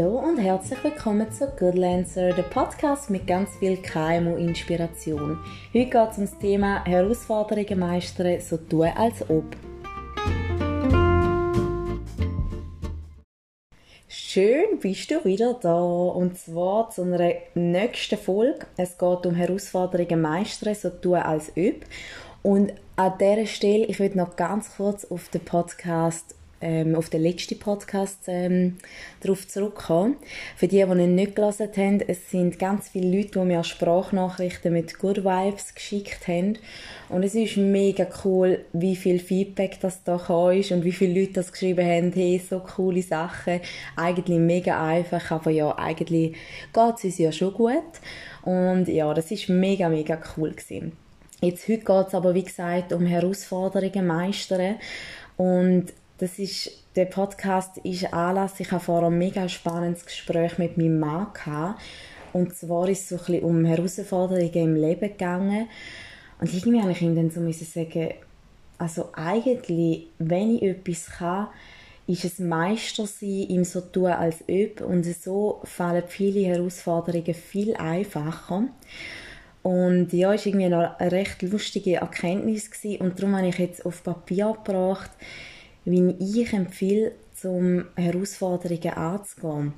Hallo und herzlich willkommen zu Goodlancer, der Podcast mit ganz viel KMU-Inspiration. Heute geht es um das Thema Herausforderungen meistern, so tun als ob. Schön bist du wieder da und zwar zu einer nächsten Folge. Es geht um Herausforderungen meistern, so tun als ob. Und an dieser Stelle, ich würde noch ganz kurz auf den Podcast ähm, auf den letzten Podcast ähm, darauf zurückkommen. Für die, die ihn nicht gelesen haben, es sind ganz viele Leute, die mir Sprachnachrichten mit Good Vibes geschickt haben. Und es ist mega cool, wie viel Feedback das da ist und wie viele Leute das geschrieben haben, hey, so coole Sachen. Eigentlich mega einfach, aber ja, eigentlich geht es uns ja schon gut. Und ja, das ist mega, mega cool gewesen. Jetzt, heute geht es aber, wie gesagt, um Herausforderungen meistern. Und das ist, der Podcast ist Anlass. Ich habe vorher ein mega spannendes Gespräch mit meinem Mann gehabt. Und zwar ist es so ein bisschen um Herausforderungen im Leben gegangen. Und irgendwie habe ich ihm dann so müssen sagen, also eigentlich, wenn ich etwas kann, ist es Meister sein, ihm so tun als ob. Und so fallen viele Herausforderungen viel einfacher. Und ja, es war irgendwie eine recht lustige Erkenntnis gewesen. und darum habe ich jetzt auf Papier gebracht, wie ich empfehle, um Herausforderungen anzugehen.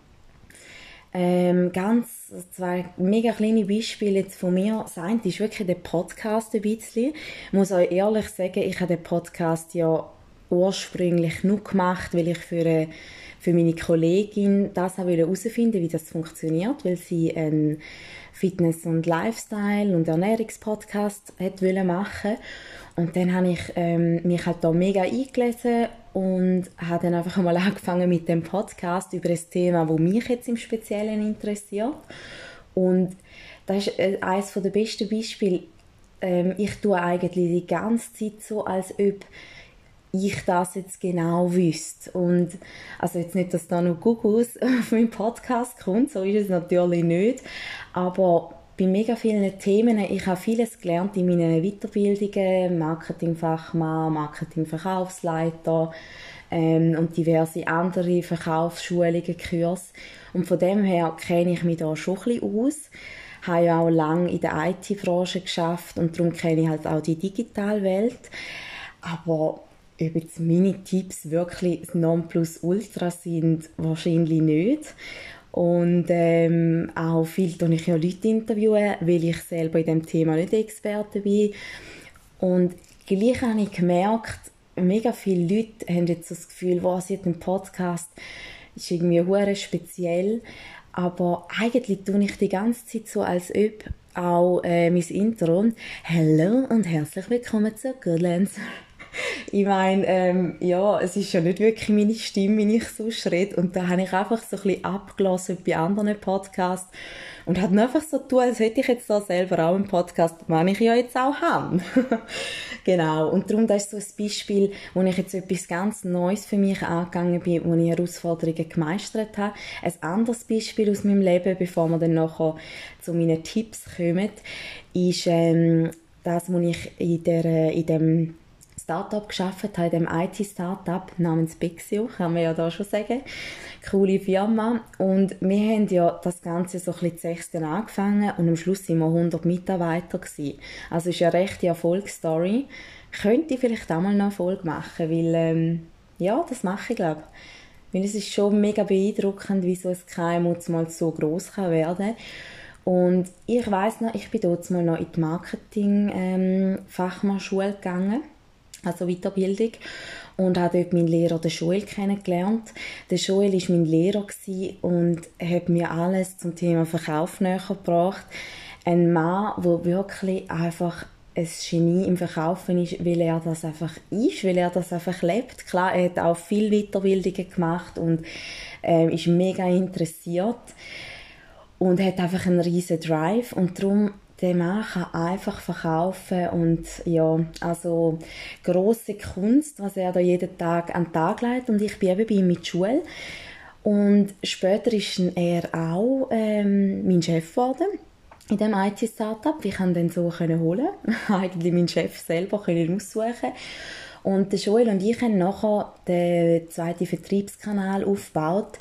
Ähm, ganz zwei mega kleine Beispiele von mir. Das eine ist wirklich der Podcast ein bisschen. Ich muss euch ehrlich sagen, ich habe den Podcast ja ursprünglich nur gemacht, weil ich für, eine, für meine Kollegin das herausfinden wie das funktioniert, weil sie einen Fitness- und Lifestyle- und Ernährungspodcast machen wollte. Und dann habe ich ähm, mich halt da mega eingelesen und habe dann einfach mal angefangen mit dem Podcast über das Thema, wo mich jetzt im Speziellen interessiert. Und das ist äh, eines der besten Beispiele. Ähm, ich tue eigentlich die ganze Zeit so, als ob ich das jetzt genau wüsste. Und also jetzt nicht, dass da noch Google auf meinen Podcast kommt, so ist es natürlich nicht. Aber bei mega vielen Themen. Ich habe vieles gelernt in meinen Weiterbildungen, Marketingfachmann, Marketingverkaufsleiter ähm, und diverse andere Verkaufsschulungen, Kurse. Und von dem her kenne ich mich da schon ein aus. Ich habe ja auch lange in der IT-Branche geschafft und darum kenne ich halt auch die Digitalwelt. Aber ob jetzt meine Tipps wirklich das Nonplusultra sind, wahrscheinlich nicht. Und ähm, auch viel tue ich ja Leute interviewen, weil ich selber in dem Thema nicht Experte bin. Und gleich habe ich gemerkt, mega viele Leute haben jetzt das Gefühl, was jetzt ein Podcast ist irgendwie hure speziell. Aber eigentlich tue ich die ganze Zeit so, als ob auch äh, mein Intro. Hallo und herzlich willkommen zu Goodlands. ich meine, ähm, ja, es ist ja nicht wirklich meine Stimme, wie ich so rede. Und da habe ich einfach so ein bisschen abgelassen bei anderen Podcasts und hat einfach so tun, als hätte ich jetzt da selber auch einen Podcast, den ich ja jetzt auch habe. genau. Und darum, das ist so ein Beispiel, wo ich jetzt etwas ganz Neues für mich angegangen bin, wo ich Herausforderungen gemeistert habe. Ein anderes Beispiel aus meinem Leben, bevor wir dann nachher zu meinen Tipps kommen, ist ähm, das, was ich in, der, in dem Startup geschafft habe, in dem IT-Startup namens Bixio, kann man ja da schon sagen. Coole Firma. Und wir haben ja das Ganze so ein bisschen sechsten angefangen und am Schluss sind wir 100 Mitarbeiter gewesen. Also ist ja eine rechte Erfolgsstory. Könnte ich vielleicht auch mal noch eine Folge machen, weil, ähm, ja, das mache ich, glaube Weil es ist schon mega beeindruckend, wie so ein KMU mal so groß kann werden und ich weiß noch, ich bin dort mal noch in die Marketing-Fachmann-Schule ähm, gegangen also Weiterbildung und habe dort meinen Lehrer, den Joel, kennengelernt. Der Joel war mein Lehrer und hat mir alles zum Thema Verkauf näher gebracht. Ein Mann, der wirklich einfach ein Genie im Verkaufen ist, weil er das einfach ist, weil er das einfach lebt. Klar, er hat auch viel Weiterbildungen gemacht und äh, ist mega interessiert und hat einfach einen riesen Drive und darum der Mann kann einfach verkaufen und ja, also große Kunst, was er da jeden Tag an den Tag legt. Und ich bin eben bei ihm mit Schule. Und später ist er auch ähm, mein Chef geworden in dem IT-Startup. Ich konnte den so holen, eigentlich meinen Chef selber können aussuchen Und der Joel und ich haben nachher den zweiten Vertriebskanal aufgebaut.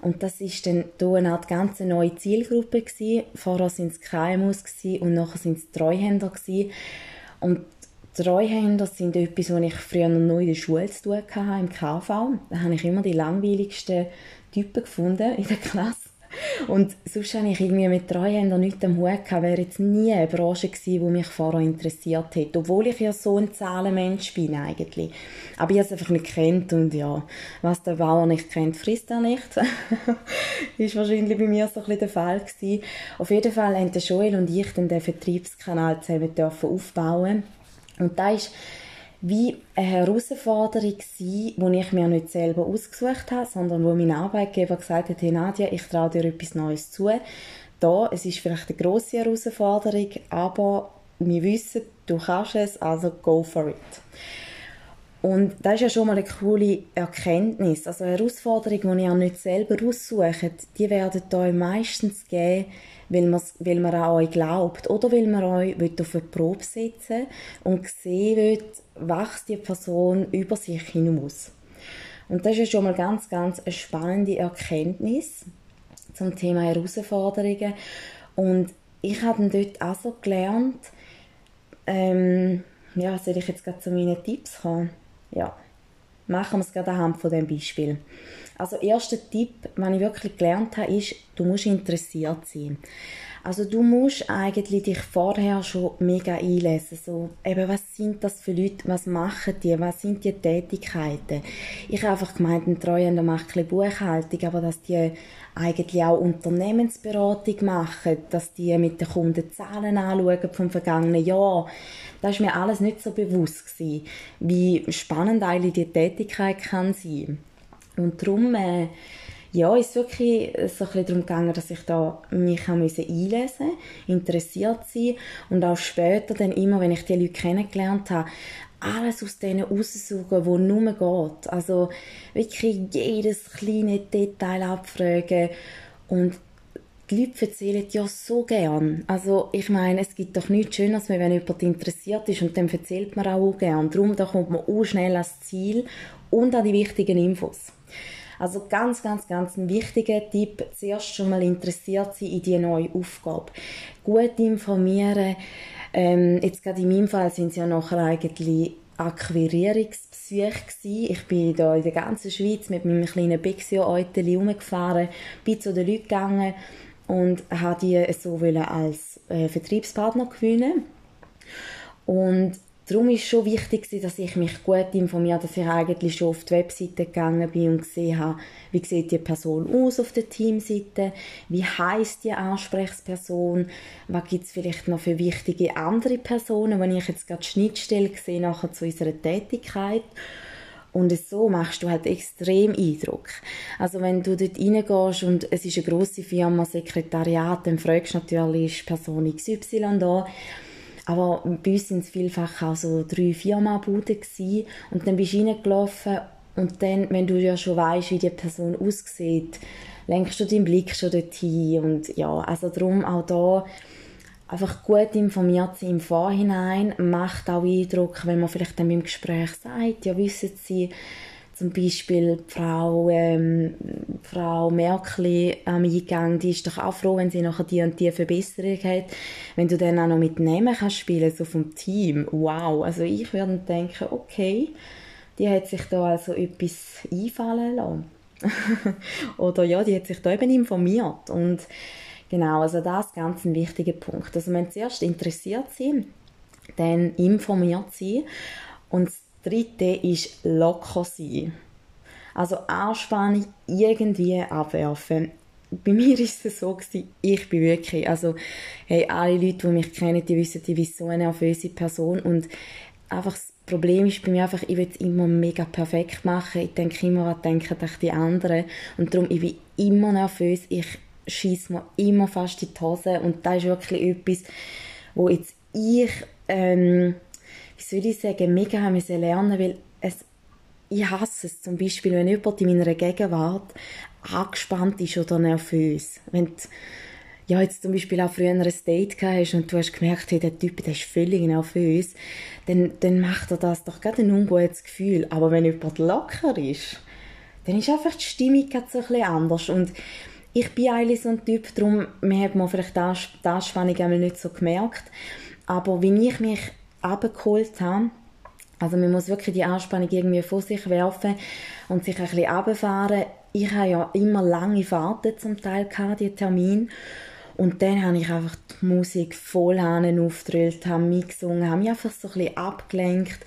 Und das ist dann hier eine Art ganz neue Zielgruppe gewesen. Vorher waren es KMUs und nachher sind es Treuhänder gewesen. Und Treuhänder sind etwas, was ich früher noch in der Schule zu tun hatte, im KV. Da habe ich immer die langweiligsten Typen gefunden in der Klasse. Und sonst habe ich irgendwie mit Treuhändern nichts am Hut gehabt, wäre jetzt nie eine Branche gewesen, die mich vorher interessiert hätte. Obwohl ich ja so ein Zahlenmensch bin eigentlich. Aber ich habe es einfach nicht kennt und ja, was der Bauer nicht kennt, frisst er nicht. ist wahrscheinlich bei mir so ein bisschen der Fall gewesen. Auf jeden Fall haben Joel und ich dann den Vertriebskanal zusammen aufbauen und da ist wie eine Herausforderung gewesen, die ich mir nicht selber ausgesucht habe, sondern wo mein Arbeitgeber gesagt hat, hey Nadia, ich traue dir etwas Neues zu. Da, es ist vielleicht eine grosse Herausforderung, aber wir wissen, du kannst es, also go for it. Und das ist ja schon mal eine coole Erkenntnis. Also Herausforderungen, die ihr nicht selber aussucht, die werden euch meistens geben, weil, weil man an euch glaubt oder weil man euch auf eine Probe setzen und sehen will, wächst die Person über sich hinaus. Und das ist ja schon mal ganz, ganz eine spannende Erkenntnis zum Thema Herausforderungen. Und ich habe dort auch so gelernt, ähm, ja, soll ich jetzt gerade zu meinen Tipps kommen? Ja, machen wir es gerade anhand von dem Beispiel. Also erster Tipp, den ich wirklich gelernt habe, ist, du musst interessiert sein. Also du musst eigentlich dich vorher schon mega einlesen. So, eben, was sind das für Leute, was machen die, was sind die Tätigkeiten. Ich habe einfach gemeint, ein Treuhänder macht ein Buchhaltung, aber dass die eigentlich auch Unternehmensberatung machen, dass die mit den Kunden Zahlen anschauen vom vergangenen Jahr. Das ist mir alles nicht so bewusst gewesen, wie spannend eigentlich die Tätigkeit kann sein. Und darum, äh, ja, ist wirklich so ein darum gegangen, dass ich da mich einlesen musste, interessiert sein und auch später dann immer, wenn ich die Leute kennengelernt habe, alles aus denen raussuchen, wo nur geht. Also wirklich jedes kleine Detail abfragen und die Leute erzählen ja so gern. Also ich meine, es gibt doch nichts Schöneres, wenn jemand interessiert ist und dann erzählt man auch gern. Darum da kommt man auch schnell ans Ziel und an die wichtigen Infos. Also ganz, ganz, ganz ein wichtiger Tipp, zuerst schon mal interessiert sein in die neue Aufgabe. Gut informieren, ähm, jetzt gerade in meinem Fall sind es ja nachher eigentlich Akquirierungsbesuche gewesen. Ich bin da in der ganzen Schweiz mit meinem kleinen Bexio-Euteli rumgefahren, bin zu den Leuten gegangen und habe die so als äh, Vertriebspartner gewinnen. Und Darum ist es schon wichtig, dass ich mich gut informiere, dass ich eigentlich schon auf die Webseite gegangen bin und gesehen habe, wie sieht die Person aus auf der Teamseite, wie heißt die Ansprechperson, was gibt es vielleicht noch für wichtige andere Personen, wenn ich jetzt gerade Schnittstelle sehe nachher zu unserer Tätigkeit. Und so machst du halt extrem Eindruck. Also wenn du dort reingehst und es ist eine grosse Firma, Sekretariat, dann fragst du natürlich, ist Person XY da? Aber bei uns waren es vielfach auch so drei, vier Mal Buden und dann bist du reingelaufen und dann, wenn du ja schon weißt, wie die Person aussieht, lenkst du deinen Blick schon dorthin. Und ja, also darum auch da einfach gut informiert sein im Vorhinein macht auch Eindruck, wenn man vielleicht dann im Gespräch sagt, ja wissen Sie, zum Beispiel Frau, ähm, Frau Merkel am Eingang, die ist doch auch froh, wenn sie nachher die und die Verbesserung hat. Wenn du dann auch noch mit Namen kannst spielen, so vom Team, wow. Also ich würde denken, okay, die hat sich da also etwas einfallen lassen. Oder ja, die hat sich da eben informiert. Und genau, also das ist ganz ein wichtiger Punkt. Also wenn zuerst interessiert sind, dann informiert sie. Und dritte ist locker sein. Also Anspannung irgendwie abwerfen. Bei mir ist es so gewesen, ich bin wirklich, also, hey, alle Leute, die mich kennen, die wissen, ich bin so eine nervöse Person und einfach das Problem ist bei mir einfach, ich will es immer mega perfekt machen. Ich denke immer an denken die anderen und darum, ich bin immer nervös. Ich schieße mir immer fast in die Hose und das ist wirklich etwas, wo jetzt ich, ähm, wie soll ich sagen, mega haben lernen, weil es, ich hasse es zum Beispiel, wenn jemand in meiner Gegenwart angespannt ist oder nervös. Wenn die, ja, jetzt zum Beispiel auch früher ein Date hast und du hast gemerkt, hey, der Typ, der ist völlig nervös, dann, dann macht er das doch gerade ein ungutes Gefühl. Aber wenn jemand locker ist, dann ist einfach die Stimmung so ein bisschen anders. Und ich bin eigentlich so ein Typ, darum hat man vielleicht die Anspannung nicht so gemerkt. Aber wie ich mich abgeholt habe, also man muss wirklich die Anspannung irgendwie vor sich werfen und sich ein bisschen runterfahren. Ich habe ja immer lange Fahrten zum Teil gehabt, die Termine. Und dann habe ich einfach die Musik voll aufgedrillt, habe mitgesungen, habe mich einfach so ein bisschen abgelenkt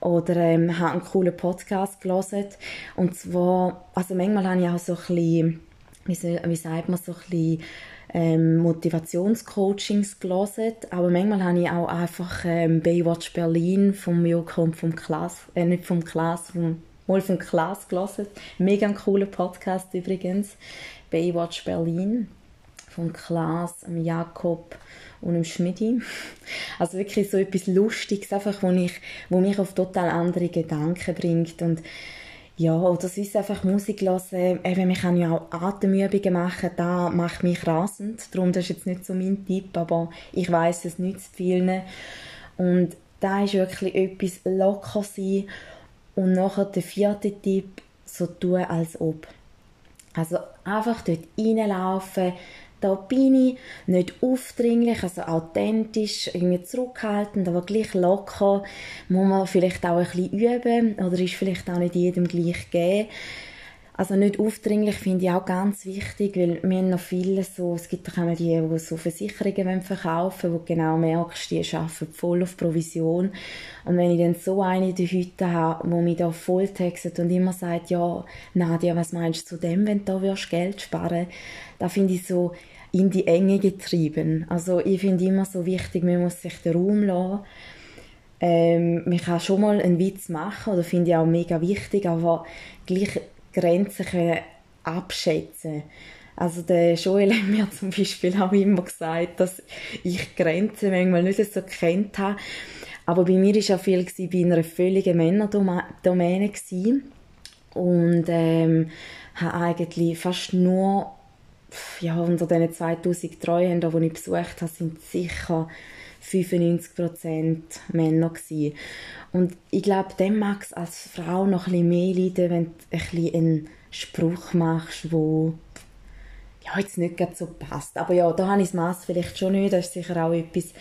oder ähm, habe einen coolen Podcast gelesen. Und zwar, also manchmal habe ich auch so ein bisschen, wie, sagt man, so ein bisschen ähm, Motivationscoachings gelesen, aber manchmal habe ich auch einfach ähm, Baywatch Berlin vom Joko und vom Klaas, äh, nicht vom Klaas, vom, mal vom Klaas gelesen. Mega cooler Podcast übrigens. Baywatch Berlin vom Klaas, Jakob und dem Schmidi. Also wirklich so etwas Lustiges, einfach, wo, ich, wo mich auf total andere Gedanken bringt und ja, oder sonst einfach Musik hören. Eben, wir können ja auch Atemübungen machen, da macht mich rasend. Darum, das ist jetzt nicht so mein Tipp, aber ich weiß es nützt vielen. Und da ist wirklich etwas locker sein. Und nachher der vierte Tipp, so tun, als ob. Also einfach dort reinlaufen, da bin ich nicht aufdringlich, also authentisch, irgendwie zurückhaltend, aber gleich locker. Muss man vielleicht auch ein bisschen üben oder ist vielleicht auch nicht jedem gleich gegeben. Also nicht aufdringlich finde ich auch ganz wichtig, weil wir haben noch viele so, es gibt auch die, die so Versicherungen verkaufen wo du genau merkst, die arbeiten voll auf Provision. Und wenn ich dann so eine in der Hütte habe, wo mich da voll textet und immer sagt, ja, Nadia, was meinst du zu dem, wenn du da Geld sparen da finde ich so, in die Enge getrieben. Also ich finde immer so wichtig, man muss sich den Raum lassen. Ähm, man kann schon mal einen Witz machen, oder finde ich auch mega wichtig, aber gleich Grenzen können abschätzen. Also der Joel hat mir zum Beispiel auch immer gesagt, dass ich Grenzen manchmal nicht so kennt habe. Aber bei mir war ja viel bei einer völligen Männerdomäne und ähm, habe eigentlich fast nur ja, unter diesen 2000 Treuhändern, die ich besucht habe, sind sicher 95% Männer gewesen. Und ich glaube, dem mag es als Frau noch ein bisschen mehr leiden, wenn du ein bisschen einen Spruch machst, wo ja, jetzt nicht so passt. Aber ja, da habe ich das Mass vielleicht schon nicht. Das ist sicher auch etwas,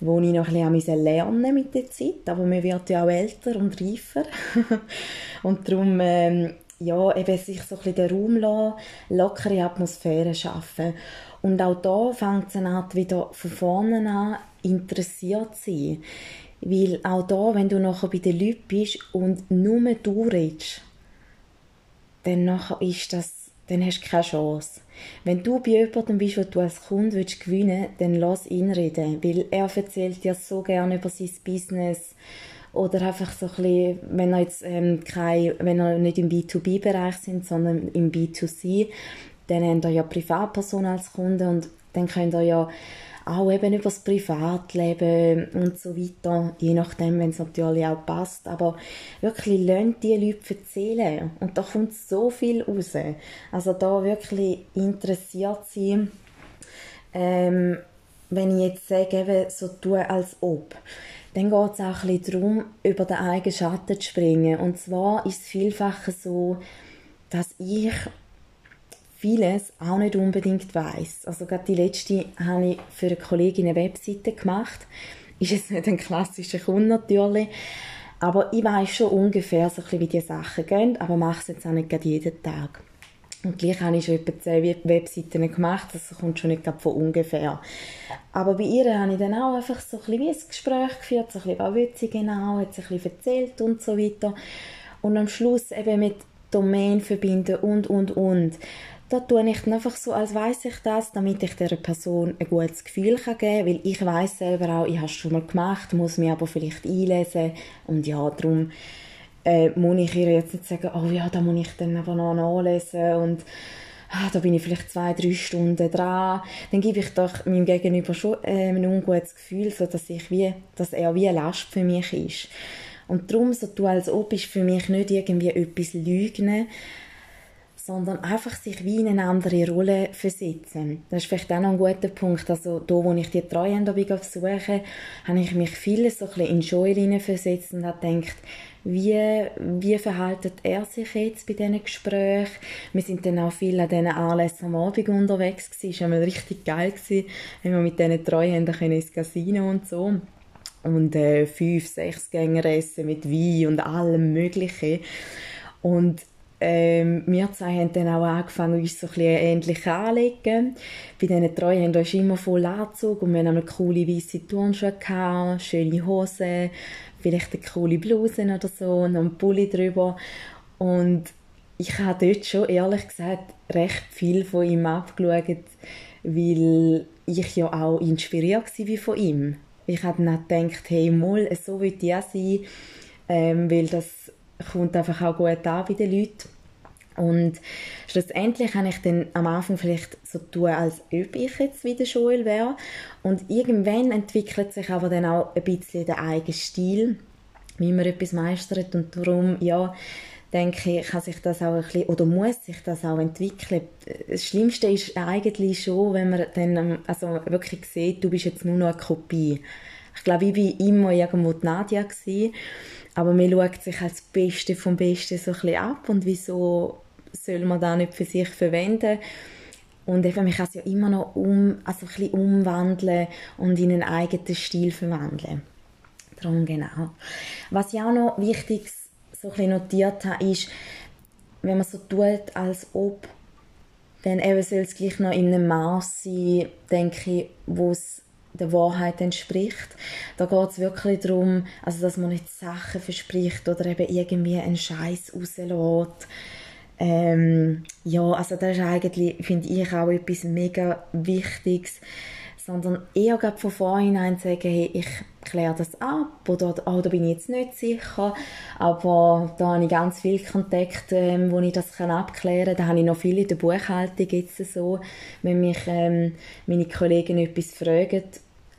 wo ich noch ein bisschen lernen mit der Zeit. Aber man wird ja auch älter und reifer. und darum ähm, ja, eben sich so ein den Raum lassen, lockere Atmosphäre schaffen. Und auch da fängt es an, wieder von vorne an interessiert zu sein. Weil auch da, wenn du nachher bei den Leuten bist und nur du redest, dann nachher ist das dann hast du keine Chance. Wenn du bei jemandem bist, wo du als Kunde willst gewinnen willst, dann lass ihn reden, weil er erzählt dir so gerne über sein Business, oder einfach so ein bisschen, wenn er jetzt ähm, kein, wenn er nicht im B2B-Bereich sind, sondern im B2C, dann habt ihr ja Privatpersonen als Kunden und dann könnt ihr ja auch eben über das Privatleben und so weiter, je nachdem, wenn es natürlich auch passt, aber wirklich lernt die Leute erzählen. Und da kommt so viel raus. Also da wirklich interessiert sein, ähm, wenn ich jetzt sage, eben so tue als ob dann geht es auch ein bisschen darum, über den eigenen Schatten zu springen. Und zwar ist es vielfach so, dass ich vieles auch nicht unbedingt weiß. Also gerade die letzte habe ich für eine Kollegin eine Webseite gemacht. Ist jetzt nicht ein klassischer Kunde natürlich, aber ich weiß schon ungefähr so ein bisschen, wie die Sachen gehen, aber mache es jetzt auch nicht jeden Tag. Und gleich habe ich schon etwa zehn Webseiten gemacht, das kommt schon nicht von ungefähr. Aber bei ihr habe ich dann auch einfach so ein bisschen ein Gespräch geführt, so ein bisschen, was will sie genau, hat sie ein bisschen erzählt und so weiter. Und am Schluss eben mit Domain verbinden und, und, und. Da tue ich dann einfach so, als weiß ich das, damit ich der Person ein gutes Gefühl geben kann, weil ich weiß selber auch, ich habe es schon mal gemacht, muss mich aber vielleicht einlesen und ja, darum äh, muss ich ihr jetzt nicht sagen, oh ja, da muss ich dann einfach noch nachlesen und ah, da bin ich vielleicht zwei, drei Stunden dran. Dann gebe ich doch meinem Gegenüber schon äh, ein ungutes Gefühl, so dass, ich wie, dass er wie eine Last für mich ist. Und darum, so du als ob, ist für mich nicht irgendwie etwas Lügen, sondern einfach sich wie in eine andere Rolle versetzen. Das ist vielleicht auch noch ein guter Punkt. Also da, wo ich die Treuhänder besuche, habe ich mich vieles so ein bisschen in Joy versetzt und habe gedacht, wie, wie verhaltet er sich jetzt bei diesen Gesprächen? Wir sind dann auch viel an diesen Anlässen am Abend unterwegs gewesen. Es war richtig geil gewesen, wenn wir mit diesen Treuhändern ins Casino und so und äh, fünf, sechs Gänger essen mit Wein und allem Möglichen. Und ähm, wir zwei haben dann auch angefangen, uns so ein ähnlich anzulegen. Bei diesen drei haben wir immer voll Anzug und wir haben coole weiße Turnschuhe gehabt, schöne Hosen, vielleicht eine coole Bluse oder so und einen Pulli drüber. Und ich habe dort schon, ehrlich gesagt, recht viel von ihm abgeschaut, weil ich ja auch inspiriert war von ihm. Ich habe dann gedacht, hey, mal, so will ich auch sein, ähm, weil das kommt einfach auch gut an bei den Leuten. Und schlussendlich habe ich dann am Anfang vielleicht so tun, als ob ich jetzt wieder Joel wäre. Und irgendwann entwickelt sich aber dann auch ein bisschen der eigene Stil, wie man etwas meistert. Und darum, ja, denke ich, kann sich das auch ein bisschen, oder muss sich das auch entwickeln. Das Schlimmste ist eigentlich schon, wenn man dann also wirklich sieht, du bist jetzt nur noch eine Kopie. Ich glaube, ich war immer irgendwo die Nadia gewesen, aber man schaut sich als Beste vom Besten so ein bisschen ab und wieso soll man das nicht für sich verwenden? Und eben, man kann es ja immer noch um, also ein bisschen umwandeln und in einen eigenen Stil verwandeln. Darum genau. Was ich auch noch wichtig so ein notiert habe, ist, wenn man so tut, als ob, dann eben soll es gleich noch in einem Maß sein, denke ich, wo es der Wahrheit entspricht. Da geht es wirklich darum, also dass man nicht Sachen verspricht oder eben irgendwie einen Scheiß rauslässt. Ähm, ja, also das ist eigentlich, finde ich, auch etwas mega Wichtiges sondern eher von vornherein sagen, hey, ich kläre das ab oder oh, da bin ich jetzt nicht sicher, aber da habe ich ganz viele Kontakte, ähm, wo ich das kann abklären kann. Da habe ich noch viele in der Buchhaltung jetzt so, wenn mich ähm, meine Kollegen etwas fragen,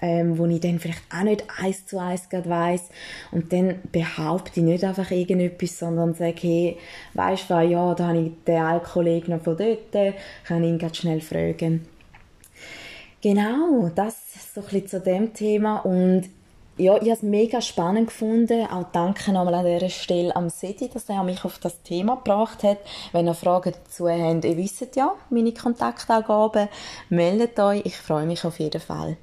ähm, wo ich dann vielleicht auch nicht eins zu eins weiss und dann behaupte ich nicht einfach irgendetwas, sondern sage, hey, weisst du ja, da habe ich den einen Kollegen noch von dort, kann ihn ganz schnell fragen. Genau, das so ein bisschen zu dem Thema und ja, ich habe es mega spannend gefunden. Auch danke nochmal an dieser Stelle am Sedi, dass er mich auf das Thema gebracht hat. Wenn ihr Fragen dazu habt, ihr wisst ja, meine Kontaktangaben, meldet euch. Ich freue mich auf jeden Fall.